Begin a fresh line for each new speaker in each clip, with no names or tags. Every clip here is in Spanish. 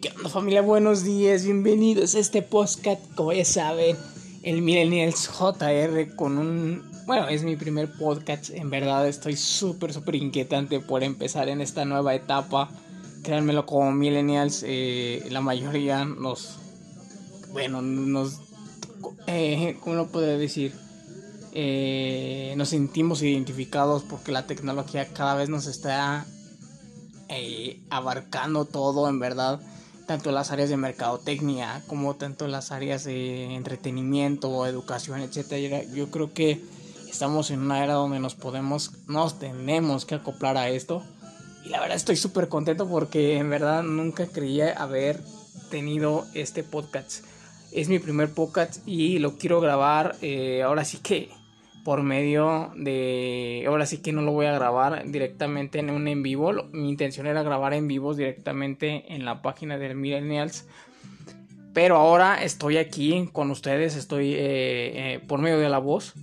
¿Qué onda familia? Buenos días, bienvenidos a este podcast, como ya saben, el Millennials JR con un... Bueno, es mi primer podcast, en verdad estoy súper, súper inquietante por empezar en esta nueva etapa. Créanmelo, como Millennials, eh, la mayoría nos... Bueno, nos... Eh, ¿Cómo lo puedo decir? Eh, nos sentimos identificados porque la tecnología cada vez nos está eh, abarcando todo, en verdad, tanto las áreas de mercadotecnia como tanto las áreas de entretenimiento, educación, etcétera. Yo creo que estamos en una era donde nos podemos, nos tenemos que acoplar a esto. Y la verdad estoy súper contento porque en verdad nunca creía haber tenido este podcast. Es mi primer podcast y lo quiero grabar. Eh, ahora sí que por medio de ahora sí que no lo voy a grabar directamente en un en vivo mi intención era grabar en vivos directamente en la página del millennials pero ahora estoy aquí con ustedes estoy eh, eh, por medio de la voz.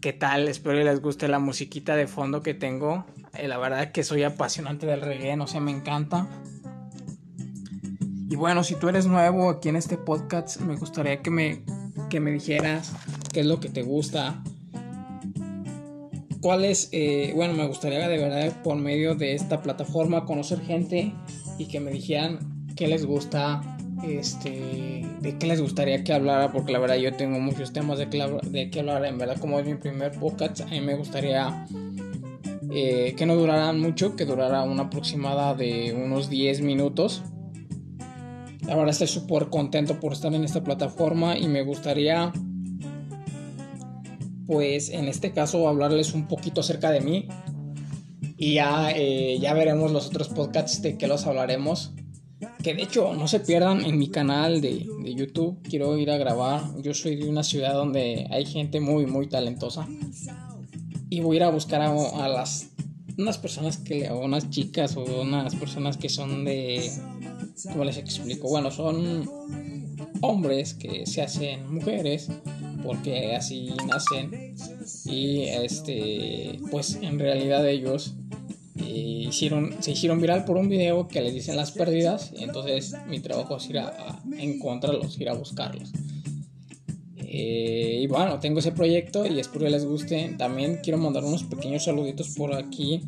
Qué tal espero que les guste la musiquita de fondo que tengo. Eh, la verdad que soy apasionante del reggae no sé me encanta. Y bueno si tú eres nuevo aquí en este podcast me gustaría que me que me dijeras qué es lo que te gusta cuáles, eh, bueno, me gustaría de verdad por medio de esta plataforma conocer gente y que me dijeran qué les gusta, este, de qué les gustaría que hablara, porque la verdad yo tengo muchos temas de, de qué hablar, en verdad como es mi primer podcast, a mí me gustaría eh, que no duraran mucho, que durara una aproximada de unos 10 minutos. La verdad estoy súper contento por estar en esta plataforma y me gustaría pues en este caso hablarles un poquito acerca de mí y ya, eh, ya veremos los otros podcasts de que los hablaremos. Que de hecho no se pierdan en mi canal de, YouTube, quiero ir a grabar. Yo soy de una ciudad donde hay gente muy, muy talentosa. Y voy a ir a buscar a, las unas personas que o unas chicas o unas personas que son de ¿cómo les explico? Bueno, son hombres que se hacen mujeres porque así nacen y este pues en realidad ellos eh, hicieron, se hicieron viral por un video que les dicen las pérdidas entonces mi trabajo es ir a, encontrarlos, ir a buscarlos. Eh, y bueno, tengo ese proyecto y espero que les guste. También quiero mandar unos pequeños saluditos por aquí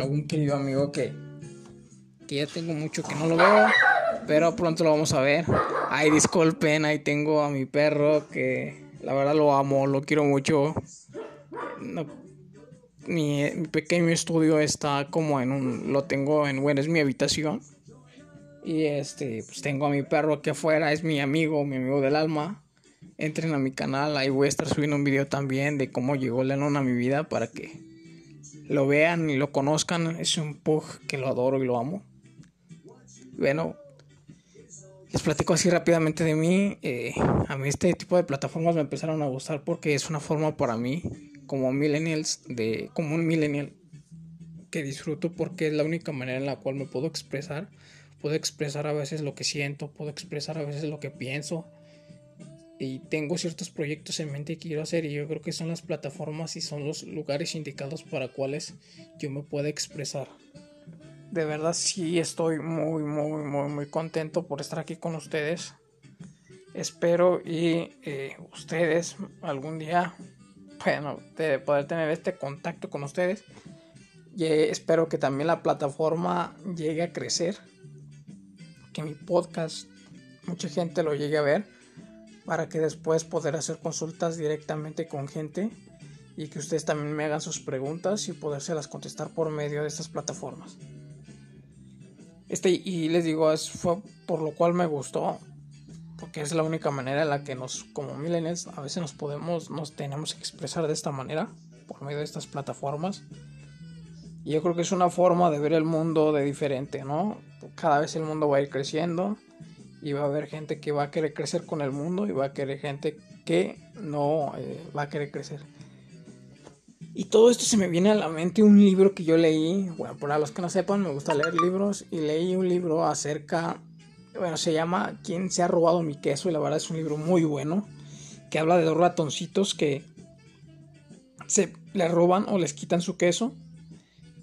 a un querido amigo que, que ya tengo mucho que no lo veo, pero pronto lo vamos a ver. Ay, disculpen, ahí tengo a mi perro que la verdad lo amo, lo quiero mucho. mi, pequeño estudio está como en un. Lo tengo en. Bueno, es mi habitación. Y este, pues tengo a mi perro aquí afuera, es mi amigo, mi amigo del alma. Entren a mi canal, ahí voy a estar subiendo un video también de cómo llegó Lennon a mi vida para que lo vean y lo conozcan. Es un pug que lo adoro y lo amo. Bueno, les platico así rápidamente de mí. Eh, a mí este tipo de plataformas me empezaron a gustar porque es una forma para mí, como millennials, de, como un millennial, que disfruto porque es la única manera en la cual me puedo expresar. Puedo expresar a veces lo que siento, puedo expresar a veces lo que pienso. Y tengo ciertos proyectos en mente que quiero hacer y yo creo que son las plataformas y son los lugares indicados para cuales yo me pueda expresar de verdad sí estoy muy, muy, muy, muy contento por estar aquí con ustedes. Espero y eh, ustedes algún día, bueno, de poder tener este contacto con ustedes. Y espero que también la plataforma llegue a crecer. Que mi podcast, mucha gente lo llegue a ver. Para que después poder hacer consultas directamente con gente. Y que ustedes también me hagan sus preguntas y podérselas contestar por medio de estas plataformas. Este, y les digo, fue por lo cual me gustó, porque es la única manera en la que nos, como millennials, a veces nos podemos, nos tenemos que expresar de esta manera, por medio de estas plataformas. Y yo creo que es una forma de ver el mundo de diferente, ¿no? Cada vez el mundo va a ir creciendo y va a haber gente que va a querer crecer con el mundo y va a querer gente que no eh, va a querer crecer. Y todo esto se me viene a la mente un libro que yo leí. Bueno, para los que no sepan, me gusta leer libros. Y leí un libro acerca. Bueno, se llama ¿Quién se ha robado mi queso? Y la verdad es un libro muy bueno. Que habla de dos ratoncitos que se le roban o les quitan su queso.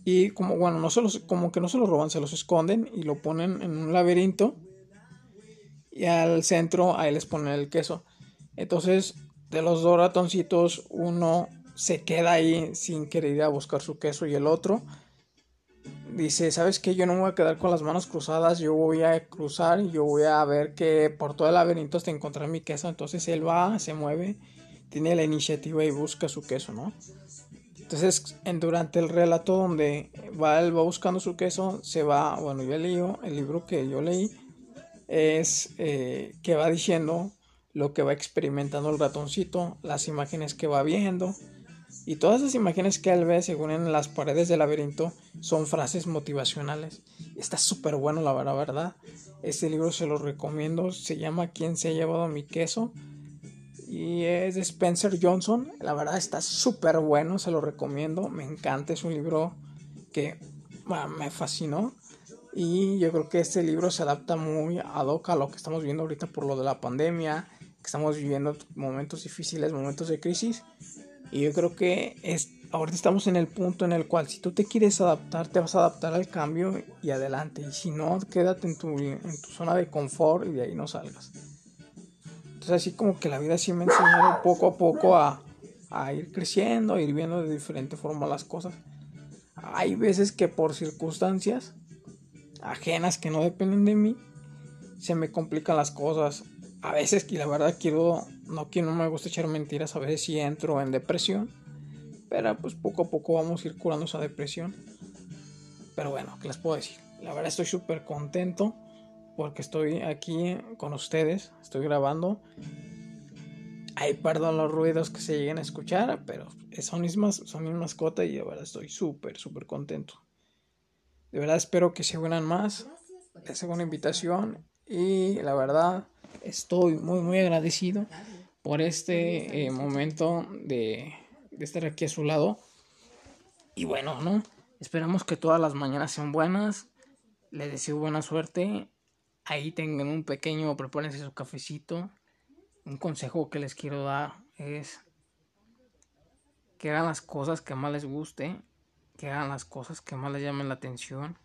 Y como, bueno, no se los, como que no se los roban, se los esconden y lo ponen en un laberinto. Y al centro ahí les ponen el queso. Entonces, de los dos ratoncitos, uno se queda ahí sin querer ir a buscar su queso y el otro dice, ¿sabes qué? Yo no me voy a quedar con las manos cruzadas, yo voy a cruzar yo voy a ver que por todo el laberinto hasta encontrar mi queso. Entonces él va, se mueve, tiene la iniciativa y busca su queso, ¿no? Entonces, en, durante el relato donde va, él va buscando su queso, se va, bueno, yo leí, el libro que yo leí es eh, que va diciendo lo que va experimentando el ratoncito, las imágenes que va viendo, y todas esas imágenes que él ve, según en las paredes del laberinto, son frases motivacionales. Está súper bueno, la verdad. Este libro se lo recomiendo. Se llama ¿Quién se ha llevado mi queso? Y es de Spencer Johnson. La verdad está súper bueno, se lo recomiendo. Me encanta, es un libro que me fascinó. Y yo creo que este libro se adapta muy ad hoc a lo que estamos viendo ahorita por lo de la pandemia, que estamos viviendo momentos difíciles, momentos de crisis. Y yo creo que es, ahorita estamos en el punto en el cual si tú te quieres adaptar, te vas a adaptar al cambio y adelante. Y si no, quédate en tu, en tu zona de confort y de ahí no salgas. Entonces así como que la vida sí me ha enseñado poco a poco a, a ir creciendo, a ir viendo de diferente forma las cosas. Hay veces que por circunstancias ajenas que no dependen de mí, se me complican las cosas a veces que la verdad quiero, no que no me gusta echar mentiras, a veces sí entro en depresión, pero pues poco a poco vamos a ir curando esa depresión. Pero bueno, ¿qué les puedo decir? La verdad estoy súper contento porque estoy aquí con ustedes, estoy grabando. Ay, perdón los ruidos que se lleguen a escuchar, pero son mis, son mis mascotas y de verdad estoy súper, súper contento. De verdad espero que se unan más. Les hago una invitación y la verdad estoy muy, muy agradecido por este eh, momento de, de estar aquí a su lado. Y bueno, ¿no? Esperamos que todas las mañanas sean buenas. Les deseo buena suerte. Ahí tengan un pequeño, prepárense su cafecito. Un consejo que les quiero dar es que hagan las cosas que más les guste, que hagan las cosas que más les llamen la atención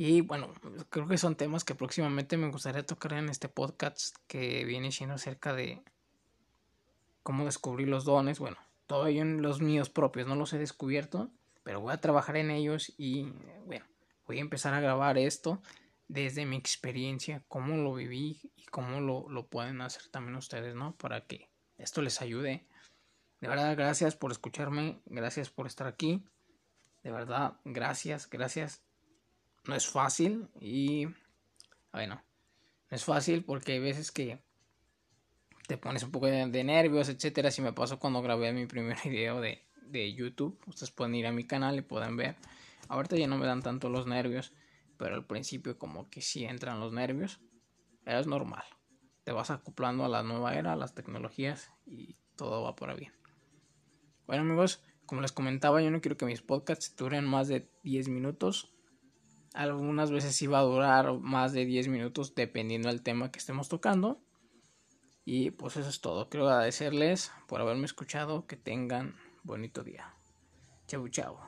y bueno, creo que son temas que próximamente me gustaría tocar en este podcast que viene siendo acerca de cómo descubrir los dones. Bueno, todavía en los míos propios no los he descubierto, pero voy a trabajar en ellos y bueno, voy a empezar a grabar esto desde mi experiencia, cómo lo viví y cómo lo, lo pueden hacer también ustedes, ¿no? Para que esto les ayude. De verdad, gracias por escucharme, gracias por estar aquí. De verdad, gracias, gracias no es fácil y bueno, no es fácil porque hay veces que te pones un poco de, nervios, etcétera. Si me pasó cuando grabé mi primer video de, de, YouTube, ustedes pueden ir a mi canal y pueden ver. Ahorita ya no me dan tanto los nervios, pero al principio como que sí entran los nervios, pero es normal. Te vas acoplando a la nueva era, a las tecnologías y todo va por bien. Bueno amigos, como les comentaba, yo no quiero que mis podcasts duren más de 10 minutos. Algunas veces iba a durar más de 10 minutos dependiendo del tema que estemos tocando. Y pues eso es todo. Quiero agradecerles por haberme escuchado. Que tengan bonito día. Chau, chau.